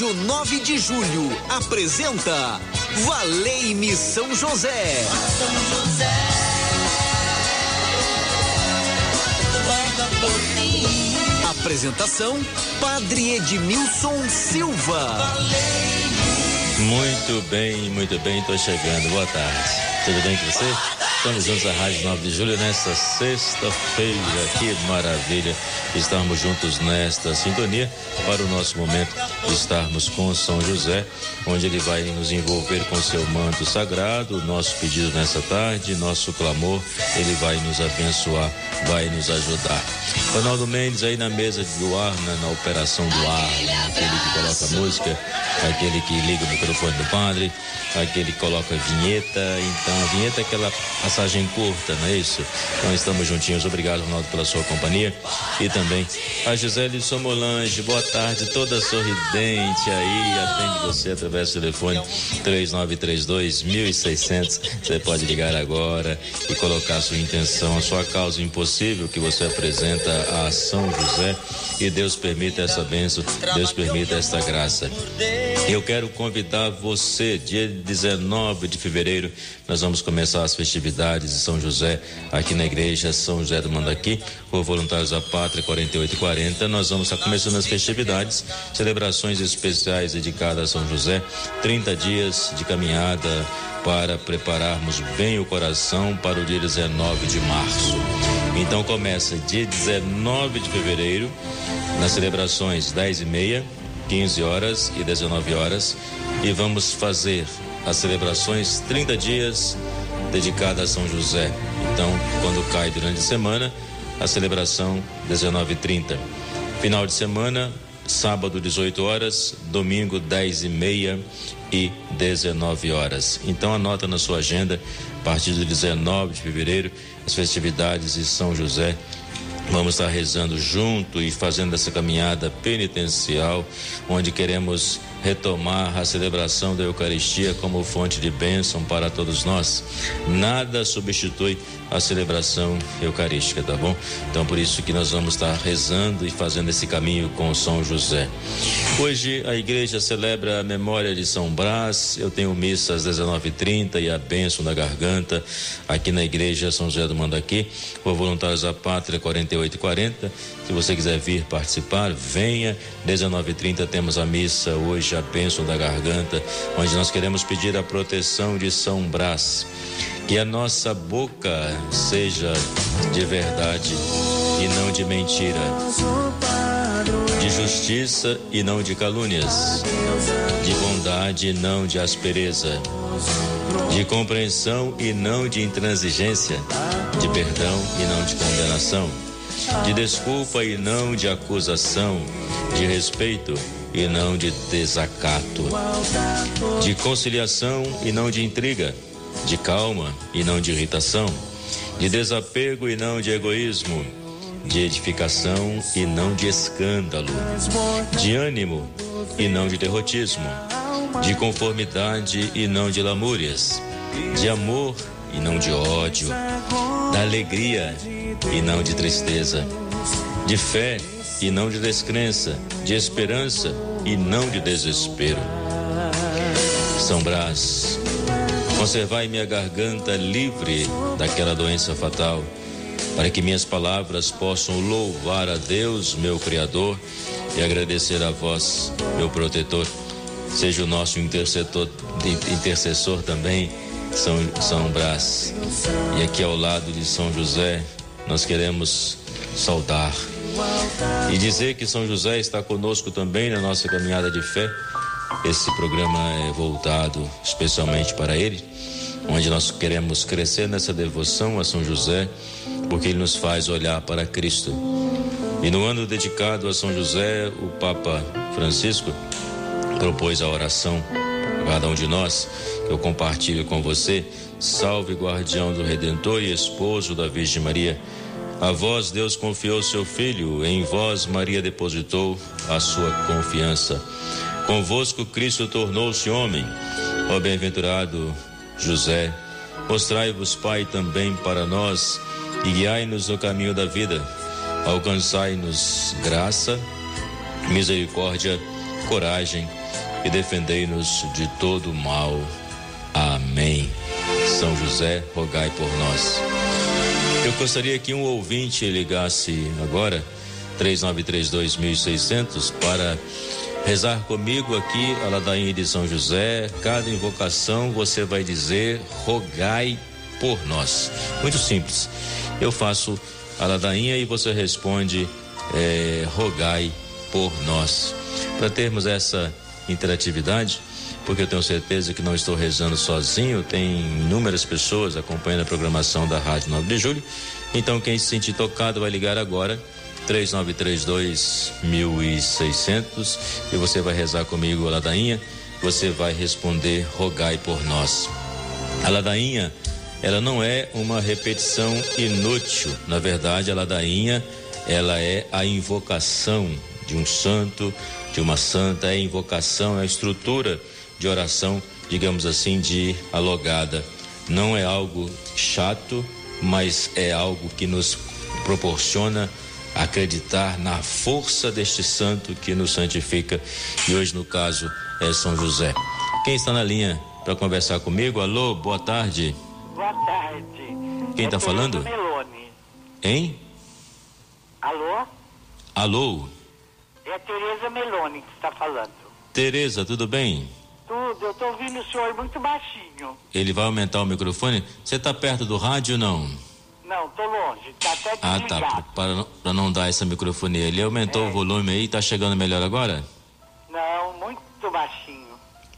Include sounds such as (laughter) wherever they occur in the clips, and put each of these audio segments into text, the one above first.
Rádio 9 de Julho apresenta Valei-me São José. São José. Apresentação Padre Edmilson Silva. Muito bem, muito bem, estou chegando. Boa tarde. Tudo bem com você? Estamos juntos à Rádio 9 de Julho nesta sexta-feira. Que maravilha estarmos juntos nesta sintonia para o nosso momento de estarmos com São José, onde ele vai nos envolver com seu manto sagrado. Nosso pedido nessa tarde, nosso clamor, ele vai nos abençoar, vai nos ajudar. Ronaldo Mendes aí na mesa do ar, na, na operação do ar, né? aquele que coloca música, aquele que liga o microfone do padre, aquele que coloca vinheta. Então, a vinheta é aquela passagem curta, não é isso? Então, estamos juntinhos. Obrigado, Ronaldo, pela sua companhia. E também a Gisele Somolange, boa tarde, toda sorridente aí, atende você através do telefone 3932 1600. Você pode ligar agora e colocar sua intenção, a sua causa impossível que você apresenta a São José e Deus permita essa bênção, Deus permita esta graça. Eu quero convidar você, dia 19 de fevereiro, nós vamos começar as festividades de São José aqui na igreja São José do Mandaqui, por Voluntários da Pátria 4840. Nós vamos estar começando as festividades, celebrações especiais dedicadas a São José, 30 dias de caminhada para prepararmos bem o coração para o dia 19 de março. Então começa dia 19 de fevereiro, nas celebrações 10 e meia, 15 horas e 19 horas, e vamos fazer as celebrações 30 dias dedicadas a São José. Então, quando cai durante a semana, a celebração 19 e 30. Final de semana, sábado 18 horas, domingo 10 e meia e 19 horas. Então anota na sua agenda, a partir do 19 de fevereiro, as festividades de São José. Vamos estar rezando junto e fazendo essa caminhada penitencial, onde queremos retomar a celebração da Eucaristia como fonte de bênção para todos nós. Nada substitui a celebração eucarística, tá bom? Então por isso que nós vamos estar rezando e fazendo esse caminho com São José. Hoje a igreja celebra a memória de São Brás. Eu tenho missa às 19:30 e a bênção da garganta aqui na igreja São José do Mandaqui, por voluntários da Pátria 4840. Se você quiser vir participar, venha. 19:30 temos a missa hoje a bênção da garganta, onde nós queremos pedir a proteção de São Brás. Que a nossa boca seja de verdade e não de mentira, de justiça e não de calúnias, de bondade e não de aspereza, de compreensão e não de intransigência, de perdão e não de condenação, de desculpa e não de acusação, de respeito e não de desacato, de conciliação e não de intriga de calma e não de irritação, de desapego e não de egoísmo, de edificação e não de escândalo, de ânimo e não de derrotismo, de conformidade e não de lamúrias, de amor e não de ódio, da alegria e não de tristeza, de fé e não de descrença, de esperança e não de desespero. São Brás, Conservai minha garganta livre daquela doença fatal, para que minhas palavras possam louvar a Deus, meu Criador, e agradecer a vós, meu protetor. Seja o nosso intercessor, intercessor também, São, São Brás. E aqui ao lado de São José, nós queremos saudar e dizer que São José está conosco também na nossa caminhada de fé. Esse programa é voltado especialmente para ele onde nós queremos crescer nessa devoção a São José, porque ele nos faz olhar para Cristo. E no ano dedicado a São José, o Papa Francisco propôs a oração a cada um de nós, que eu compartilho com você. Salve, guardião do Redentor e esposo da Virgem Maria. A vós Deus confiou seu Filho, em vós Maria depositou a sua confiança. Convosco Cristo tornou-se homem. Ó bem-aventurado José, mostrai-vos, Pai, também para nós e guiai-nos no caminho da vida. Alcançai-nos graça, misericórdia, coragem e defendei-nos de todo mal. Amém. São José, rogai por nós. Eu gostaria que um ouvinte ligasse agora 3932.600 para rezar comigo aqui a ladainha de São José. Cada invocação você vai dizer rogai por nós. Muito simples. Eu faço a ladainha e você responde é, rogai por nós. Para termos essa interatividade, porque eu tenho certeza que não estou rezando sozinho, tem inúmeras pessoas acompanhando a programação da Rádio 9 de Julho. Então, quem se sentir tocado vai ligar agora. 3932 1600 e você vai rezar comigo a ladainha. Você vai responder: rogai por nós. A ladainha, ela não é uma repetição inútil. Na verdade, a ladainha, ela é a invocação de um santo, de uma santa, é a invocação, é a estrutura de oração, digamos assim, de alogada. Não é algo chato, mas é algo que nos proporciona acreditar na força deste santo que nos santifica. E hoje, no caso, é São José. Quem está na linha para conversar comigo? Alô, boa tarde. Boa tarde. Quem está falando? Meloni. Hein? Alô? Alô? É a Tereza Meloni que está falando. Tereza, tudo bem? Tudo, eu estou ouvindo o senhor muito baixinho. Ele vai aumentar o microfone? Você está perto do rádio ou não? Não, tô longe, tá até Ah, tá, para, para não dar essa microfonia. Ele aumentou é. o volume aí, tá chegando melhor agora? Não, muito baixinho.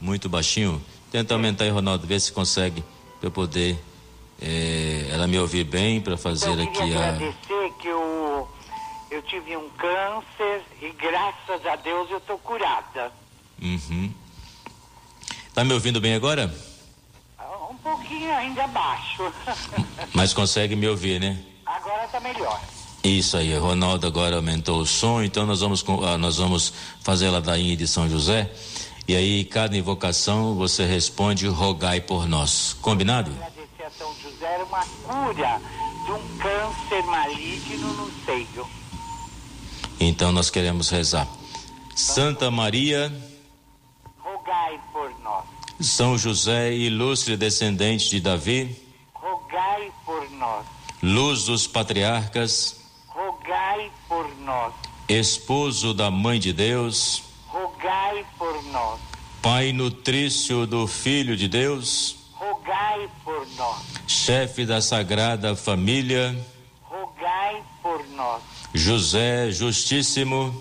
Muito baixinho? Tenta aumentar aí, Ronaldo, ver se consegue para eu poder é, ela me ouvir bem para fazer eu aqui a. agradecer que eu, eu tive um câncer e graças a Deus eu tô curada. Uhum. Tá me ouvindo bem agora? Um pouquinho ainda baixo. (laughs) Mas consegue me ouvir, né? Agora tá melhor. Isso aí, Ronaldo agora aumentou o som, então nós vamos ah, nós vamos fazer a ladainha de São José. E aí, cada invocação você responde, rogai por nós. Combinado? Agradecer a São José era uma cura de um câncer maligno no seio. Então nós queremos rezar. Santa Maria rogai por nós. São José, ilustre descendente de Davi, rogai por nós. Luz dos patriarcas, rogai por nós. Esposo da Mãe de Deus, rogai por nós. Pai nutrício do Filho de Deus, rogai por nós. Chefe da Sagrada Família, rogai por nós. José Justíssimo,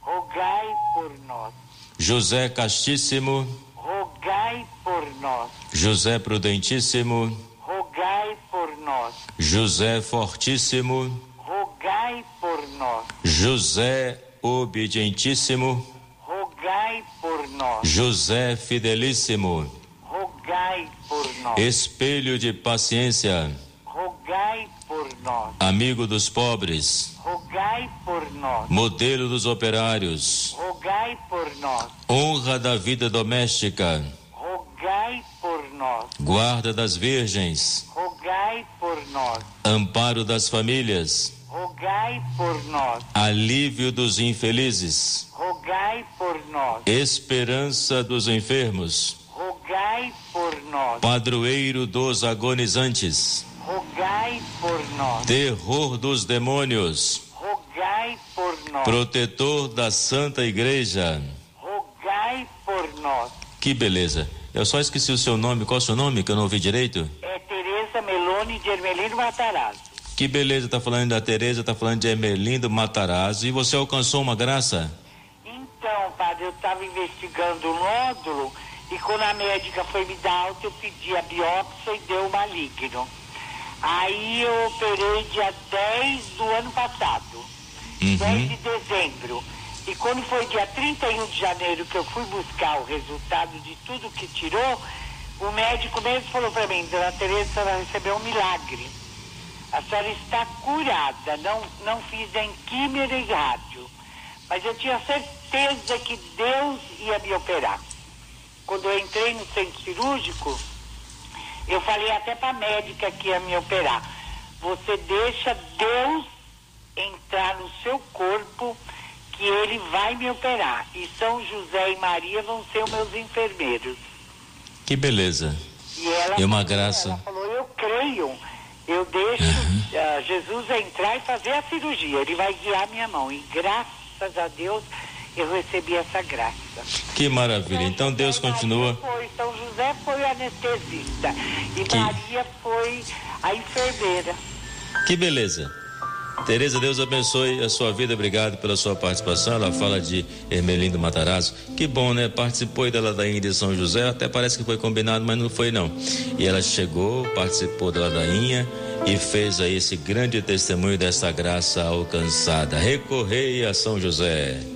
rogai por nós. José Castíssimo, rogai por nós. José Prudentíssimo, rogai por nós. José Fortíssimo, rogai por nós. José Obedientíssimo, rogai por nós. José Fidelíssimo, rogai por nós. Espelho de paciência, rogai por nós. Amigo dos pobres, rogai por nós. Modelo dos operários, rogai por nós. Honra da vida doméstica, rogai por nós. Guarda das virgens, rogai por nós. Amparo das famílias, rogai por nós. Alívio dos infelizes, rogai por nós. Esperança dos enfermos, rogai por nós. Padroeiro dos agonizantes, rogai por nós. Terror dos demônios. Protetor da Santa Igreja, rogai por nós. Que beleza. Eu só esqueci o seu nome. Qual é o seu nome que eu não ouvi direito? É Tereza Meloni de Ermelino Matarazzo. Que beleza, tá falando da Tereza, tá falando de Ermelindo Matarazzo. E você alcançou uma graça? Então, padre, eu estava investigando o nódulo e quando a médica foi me dar alta, eu pedi a biópsia e deu maligno. Aí eu operei dia 10 do ano passado, Uhum. 10 de dezembro. E quando foi dia 31 de janeiro que eu fui buscar o resultado de tudo que tirou, o médico mesmo falou para mim, dona Tereza, a senhora recebeu um milagre. A senhora está curada, não, não fiz nem química nem rádio. Mas eu tinha certeza que Deus ia me operar. Quando eu entrei no centro cirúrgico, eu falei até para a médica que ia me operar. Você deixa Deus entrar no seu corpo, que ele vai me operar. E São José e Maria vão ser os meus enfermeiros. Que beleza. E ela E uma falou, graça. Ela falou, eu creio, eu deixo ah, Jesus entrar e fazer a cirurgia. Ele vai guiar minha mão. E graças a Deus eu recebi essa graça. Que maravilha. Então Deus continua. Foi, São José foi anestesista. E Que- Maria foi a enfermeira. Que beleza. Tereza, Deus abençoe a sua vida. Obrigado pela sua participação. Ela fala de Hermelindo Matarazzo. Que bom, né? Participou da ladainha de São José. Até parece que foi combinado, mas não foi não. E ela chegou, participou da ladainha e fez aí esse grande testemunho dessa graça alcançada. Recorrei a São José.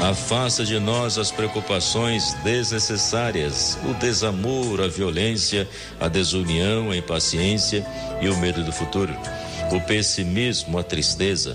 Afasta de nós as preocupações desnecessárias, o desamor, a violência, a desunião, a impaciência e o medo do futuro, o pessimismo, a tristeza.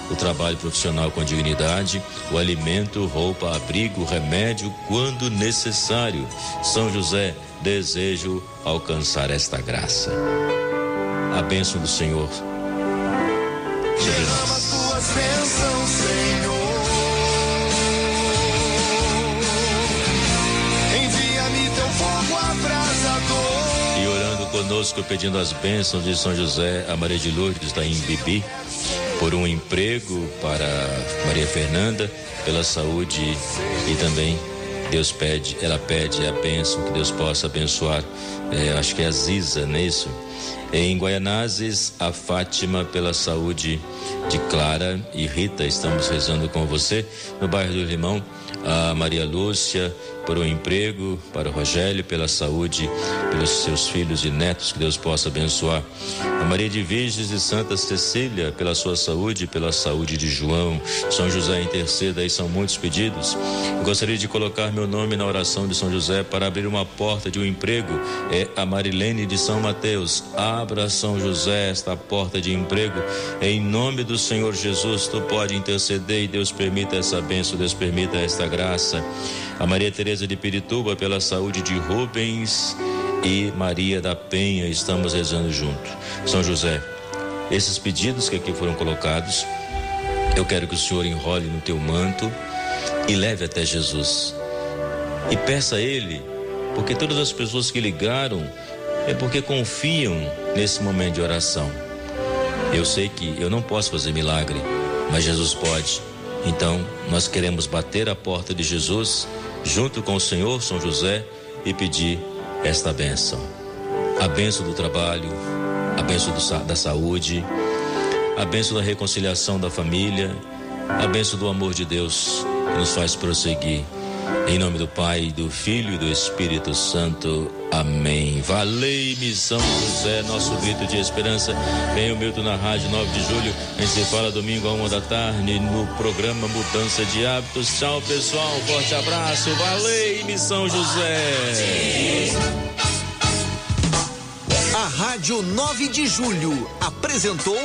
o trabalho profissional com dignidade, o alimento, roupa, abrigo, remédio, quando necessário. São José, desejo alcançar esta graça. A bênção do Senhor sobre nós. E orando conosco, pedindo as bênçãos de São José, a Maria de Lourdes da Imbibi, por um emprego para Maria Fernanda, pela saúde e também Deus pede, ela pede a bênção, que Deus possa abençoar, eh, acho que é a Ziza, não é isso? Em Guaianazes, a Fátima pela saúde de Clara e Rita, estamos rezando com você. No bairro do Limão, a Maria Lúcia por um emprego, para o Rogério pela saúde, pelos seus filhos e netos, que Deus possa abençoar. A Maria de Virgens e Santa Cecília pela sua saúde, pela saúde de João. São José interceda, aí são muitos pedidos. Eu gostaria de colocar meu nome na oração de São José para abrir uma porta de um emprego. É a Marilene de São Mateus. Abra São José esta porta de emprego. Em nome do Senhor Jesus, tu pode interceder e Deus permita essa bênção, Deus permita esta graça. A Maria Tereza de Pirituba pela saúde de Rubens e Maria da Penha, estamos rezando junto. São José, esses pedidos que aqui foram colocados, eu quero que o Senhor enrole no teu manto e leve até Jesus. E peça a Ele, porque todas as pessoas que ligaram é porque confiam nesse momento de oração. Eu sei que eu não posso fazer milagre, mas Jesus pode. Então, nós queremos bater a porta de Jesus junto com o Senhor São José e pedir esta bênção. A bênção do trabalho, a bênção do da saúde, a bênção da reconciliação da família, a bênção do amor de Deus que nos faz prosseguir. Em nome do Pai, do Filho e do Espírito Santo. Amém. Valei-me São José, nosso grito de esperança. Vem o Milton na Rádio 9 de Julho. A gente se fala domingo a uma da tarde no programa Mudança de Hábitos. Tchau, pessoal. Forte abraço. Valei-me São José. A Rádio 9 de Julho apresentou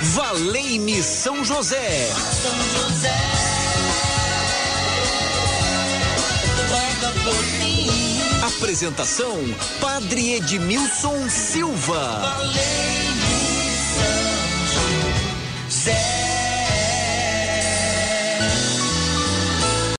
Valei-me São José. São José, Apresentação: Padre Edmilson Silva. Valei-me, São José.